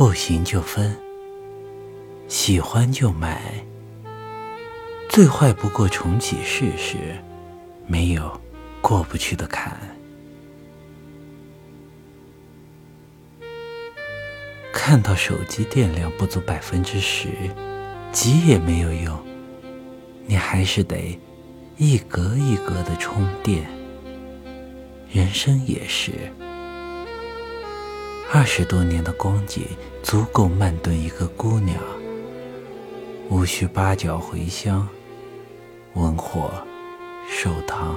不行就分，喜欢就买。最坏不过重启试试，没有过不去的坎。看到手机电量不足百分之十，急也没有用，你还是得一格一格的充电。人生也是，二十多年的光景足够慢炖一个姑娘，无需八角茴香，文火寿堂。